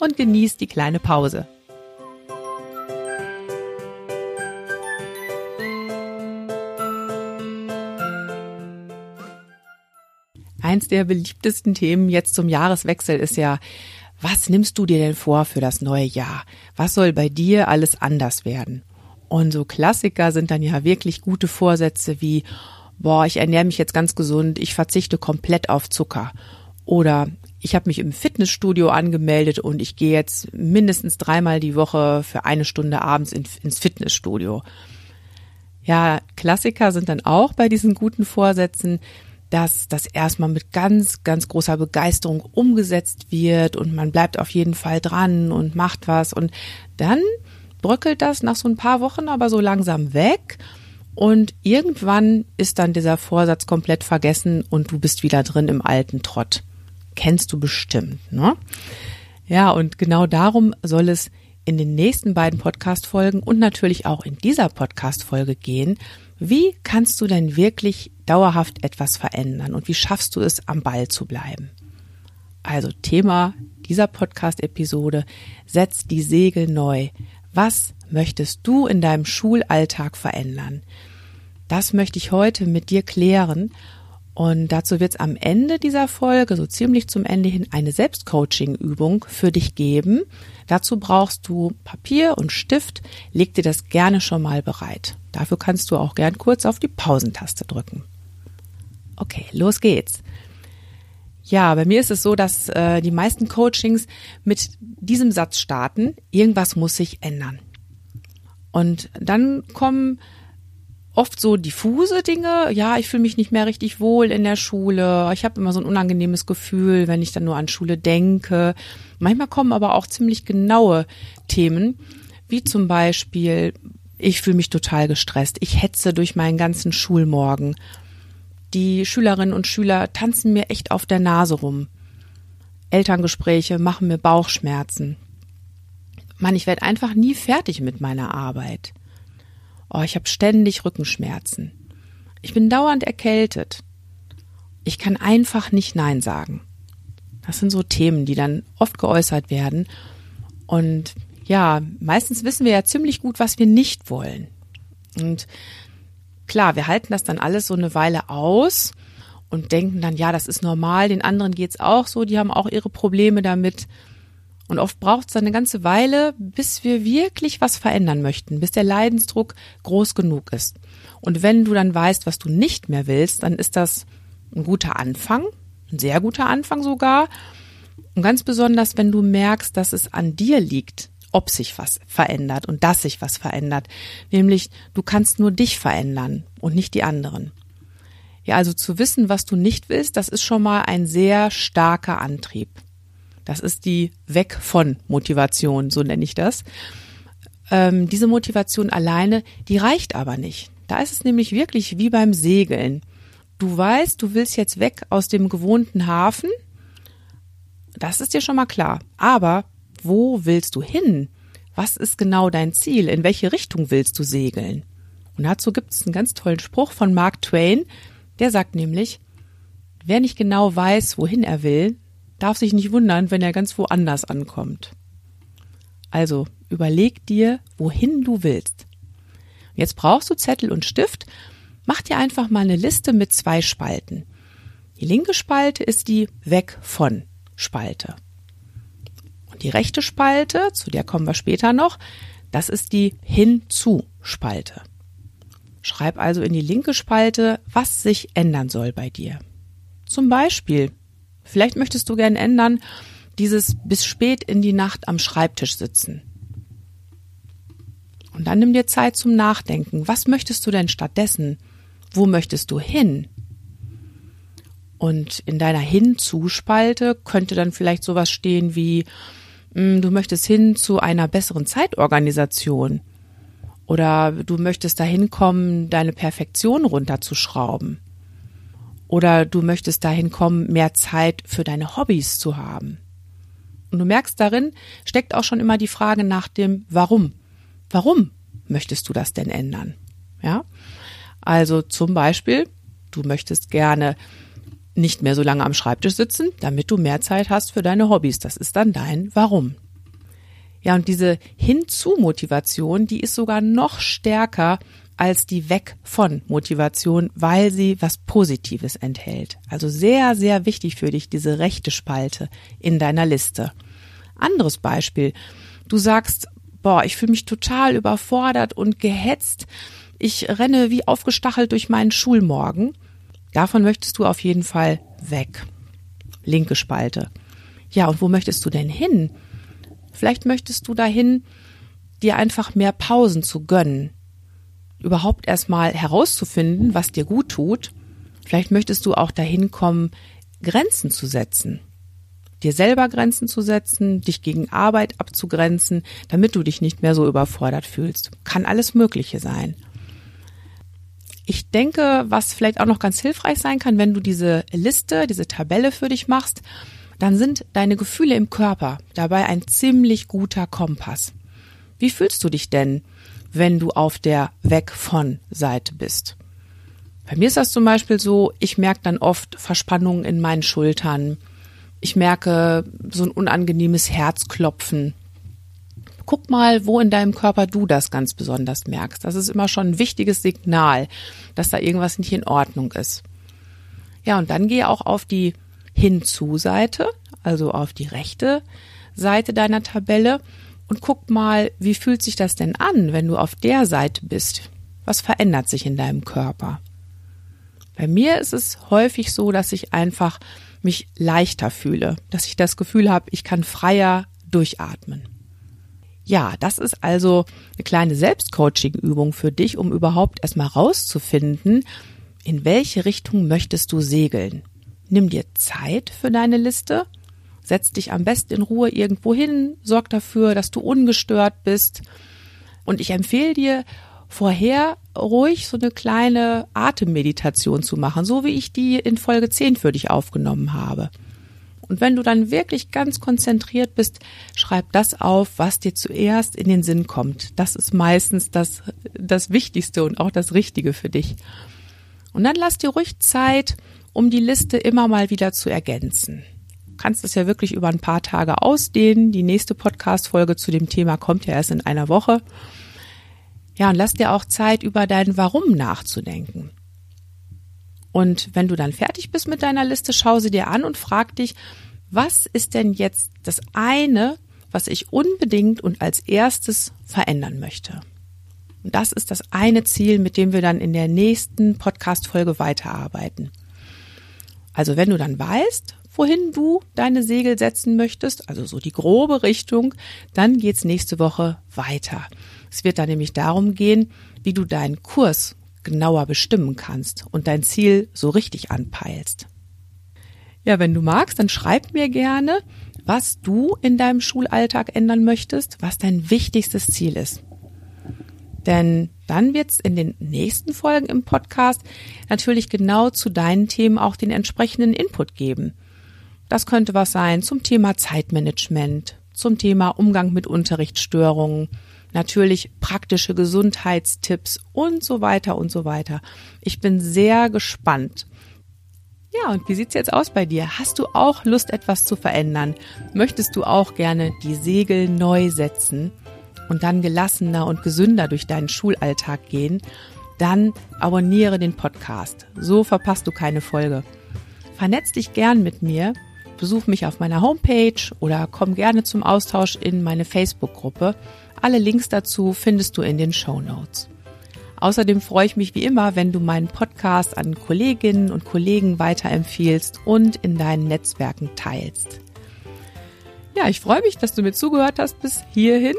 und genieß die kleine Pause. Eins der beliebtesten Themen jetzt zum Jahreswechsel ist ja, was nimmst du dir denn vor für das neue Jahr? Was soll bei dir alles anders werden? Und so Klassiker sind dann ja wirklich gute Vorsätze wie, boah, ich ernähre mich jetzt ganz gesund, ich verzichte komplett auf Zucker. Oder ich habe mich im Fitnessstudio angemeldet und ich gehe jetzt mindestens dreimal die Woche für eine Stunde abends in, ins Fitnessstudio. Ja, Klassiker sind dann auch bei diesen guten Vorsätzen, dass das erstmal mit ganz, ganz großer Begeisterung umgesetzt wird und man bleibt auf jeden Fall dran und macht was und dann bröckelt das nach so ein paar Wochen aber so langsam weg und irgendwann ist dann dieser Vorsatz komplett vergessen und du bist wieder drin im alten Trott kennst du bestimmt, ne? Ja, und genau darum soll es in den nächsten beiden Podcast-Folgen und natürlich auch in dieser Podcast-Folge gehen. Wie kannst du denn wirklich dauerhaft etwas verändern und wie schaffst du es, am Ball zu bleiben? Also Thema dieser Podcast-Episode, setz die Segel neu. Was möchtest du in deinem Schulalltag verändern? Das möchte ich heute mit dir klären und dazu wird es am Ende dieser Folge, so ziemlich zum Ende hin, eine Selbstcoaching-Übung für dich geben. Dazu brauchst du Papier und Stift. Leg dir das gerne schon mal bereit. Dafür kannst du auch gern kurz auf die Pausentaste drücken. Okay, los geht's. Ja, bei mir ist es so, dass äh, die meisten Coachings mit diesem Satz starten, irgendwas muss sich ändern. Und dann kommen oft so diffuse Dinge. Ja, ich fühle mich nicht mehr richtig wohl in der Schule. Ich habe immer so ein unangenehmes Gefühl, wenn ich dann nur an Schule denke. Manchmal kommen aber auch ziemlich genaue Themen, wie zum Beispiel, ich fühle mich total gestresst. Ich hetze durch meinen ganzen Schulmorgen. Die Schülerinnen und Schüler tanzen mir echt auf der Nase rum. Elterngespräche machen mir Bauchschmerzen. Mann, ich werde einfach nie fertig mit meiner Arbeit. Oh, ich habe ständig Rückenschmerzen. Ich bin dauernd erkältet. Ich kann einfach nicht Nein sagen. Das sind so Themen, die dann oft geäußert werden. Und ja, meistens wissen wir ja ziemlich gut, was wir nicht wollen. Und klar, wir halten das dann alles so eine Weile aus und denken dann, ja, das ist normal, den anderen geht's auch so, die haben auch ihre Probleme damit. Und oft braucht es eine ganze Weile, bis wir wirklich was verändern möchten, bis der Leidensdruck groß genug ist. Und wenn du dann weißt, was du nicht mehr willst, dann ist das ein guter Anfang, ein sehr guter Anfang sogar. Und ganz besonders, wenn du merkst, dass es an dir liegt, ob sich was verändert und dass sich was verändert. Nämlich, du kannst nur dich verändern und nicht die anderen. Ja, also zu wissen, was du nicht willst, das ist schon mal ein sehr starker Antrieb. Das ist die Weg von Motivation, so nenne ich das. Ähm, diese Motivation alleine, die reicht aber nicht. Da ist es nämlich wirklich wie beim Segeln. Du weißt, du willst jetzt weg aus dem gewohnten Hafen. Das ist dir schon mal klar. Aber wo willst du hin? Was ist genau dein Ziel? In welche Richtung willst du segeln? Und dazu gibt es einen ganz tollen Spruch von Mark Twain. Der sagt nämlich, wer nicht genau weiß, wohin er will, darf sich nicht wundern, wenn er ganz woanders ankommt. Also überleg dir, wohin du willst. Jetzt brauchst du Zettel und Stift. Mach dir einfach mal eine Liste mit zwei Spalten. Die linke Spalte ist die Weg von Spalte. Und die rechte Spalte, zu der kommen wir später noch, das ist die Hinzu Spalte. Schreib also in die linke Spalte, was sich ändern soll bei dir. Zum Beispiel, Vielleicht möchtest du gern ändern, dieses bis spät in die Nacht am Schreibtisch sitzen. Und dann nimm dir Zeit zum Nachdenken. Was möchtest du denn stattdessen? Wo möchtest du hin? Und in deiner Hinzuspalte könnte dann vielleicht sowas stehen wie, Mm, du möchtest hin zu einer besseren Zeitorganisation. Oder du möchtest dahin kommen, deine Perfektion runterzuschrauben. Oder du möchtest dahin kommen, mehr Zeit für deine Hobbys zu haben. Und du merkst darin, steckt auch schon immer die Frage nach dem Warum. Warum möchtest du das denn ändern? Ja? Also zum Beispiel, du möchtest gerne nicht mehr so lange am Schreibtisch sitzen, damit du mehr Zeit hast für deine Hobbys. Das ist dann dein Warum. Ja, und diese Hinzu-Motivation, die ist sogar noch stärker als die Weg von Motivation, weil sie was Positives enthält. Also sehr, sehr wichtig für dich, diese rechte Spalte in deiner Liste. Anderes Beispiel. Du sagst, boah, ich fühle mich total überfordert und gehetzt. Ich renne wie aufgestachelt durch meinen Schulmorgen. Davon möchtest du auf jeden Fall weg. Linke Spalte. Ja, und wo möchtest du denn hin? Vielleicht möchtest du dahin, dir einfach mehr Pausen zu gönnen. Überhaupt erstmal herauszufinden, was dir gut tut. Vielleicht möchtest du auch dahin kommen, Grenzen zu setzen. Dir selber Grenzen zu setzen, dich gegen Arbeit abzugrenzen, damit du dich nicht mehr so überfordert fühlst. Kann alles Mögliche sein. Ich denke, was vielleicht auch noch ganz hilfreich sein kann, wenn du diese Liste, diese Tabelle für dich machst, dann sind deine Gefühle im Körper dabei ein ziemlich guter Kompass. Wie fühlst du dich denn, wenn du auf der Weg von Seite bist? Bei mir ist das zum Beispiel so, ich merke dann oft Verspannungen in meinen Schultern. Ich merke so ein unangenehmes Herzklopfen. Guck mal, wo in deinem Körper du das ganz besonders merkst. Das ist immer schon ein wichtiges Signal, dass da irgendwas nicht in Ordnung ist. Ja, und dann gehe auch auf die Hinzu-Seite, also auf die rechte Seite deiner Tabelle und guck mal, wie fühlt sich das denn an, wenn du auf der Seite bist? Was verändert sich in deinem Körper? Bei mir ist es häufig so, dass ich einfach mich leichter fühle, dass ich das Gefühl habe, ich kann freier durchatmen. Ja, das ist also eine kleine Selbstcoaching-Übung für dich, um überhaupt erstmal rauszufinden, in welche Richtung möchtest du segeln. Nimm dir Zeit für deine Liste, setz dich am besten in Ruhe irgendwo hin, sorg dafür, dass du ungestört bist. Und ich empfehle dir, vorher ruhig so eine kleine Atemmeditation zu machen, so wie ich die in Folge 10 für dich aufgenommen habe. Und wenn du dann wirklich ganz konzentriert bist, schreib das auf, was dir zuerst in den Sinn kommt. Das ist meistens das, das Wichtigste und auch das Richtige für dich. Und dann lass dir ruhig Zeit, um die Liste immer mal wieder zu ergänzen. Kannst es ja wirklich über ein paar Tage ausdehnen. Die nächste Podcast-Folge zu dem Thema kommt ja erst in einer Woche. Ja, und lass dir auch Zeit, über dein Warum nachzudenken. Und wenn du dann fertig bist mit deiner Liste, schau sie dir an und frag dich, was ist denn jetzt das eine, was ich unbedingt und als erstes verändern möchte? Und das ist das eine Ziel, mit dem wir dann in der nächsten Podcast-Folge weiterarbeiten. Also wenn du dann weißt, wohin du deine Segel setzen möchtest, also so die grobe Richtung, dann geht's nächste Woche weiter. Es wird dann nämlich darum gehen, wie du deinen Kurs genauer bestimmen kannst und dein Ziel so richtig anpeilst. Ja, wenn du magst, dann schreib mir gerne, was du in deinem Schulalltag ändern möchtest, was dein wichtigstes Ziel ist. Denn dann wird es in den nächsten Folgen im Podcast natürlich genau zu deinen Themen auch den entsprechenden Input geben. Das könnte was sein zum Thema Zeitmanagement, zum Thema Umgang mit Unterrichtsstörungen, natürlich praktische Gesundheitstipps und so weiter und so weiter. Ich bin sehr gespannt. Ja, und wie sieht's jetzt aus bei dir? Hast du auch Lust, etwas zu verändern? Möchtest du auch gerne die Segel neu setzen und dann gelassener und gesünder durch deinen Schulalltag gehen? Dann abonniere den Podcast. So verpasst du keine Folge. Vernetz dich gern mit mir. Besuch mich auf meiner Homepage oder komm gerne zum Austausch in meine Facebook-Gruppe. Alle Links dazu findest du in den Show Notes. Außerdem freue ich mich wie immer, wenn du meinen Podcast an Kolleginnen und Kollegen weiterempfiehlst und in deinen Netzwerken teilst. Ja, ich freue mich, dass du mir zugehört hast bis hierhin.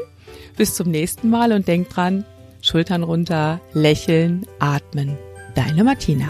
Bis zum nächsten Mal und denk dran, Schultern runter, lächeln, atmen. Deine Martina.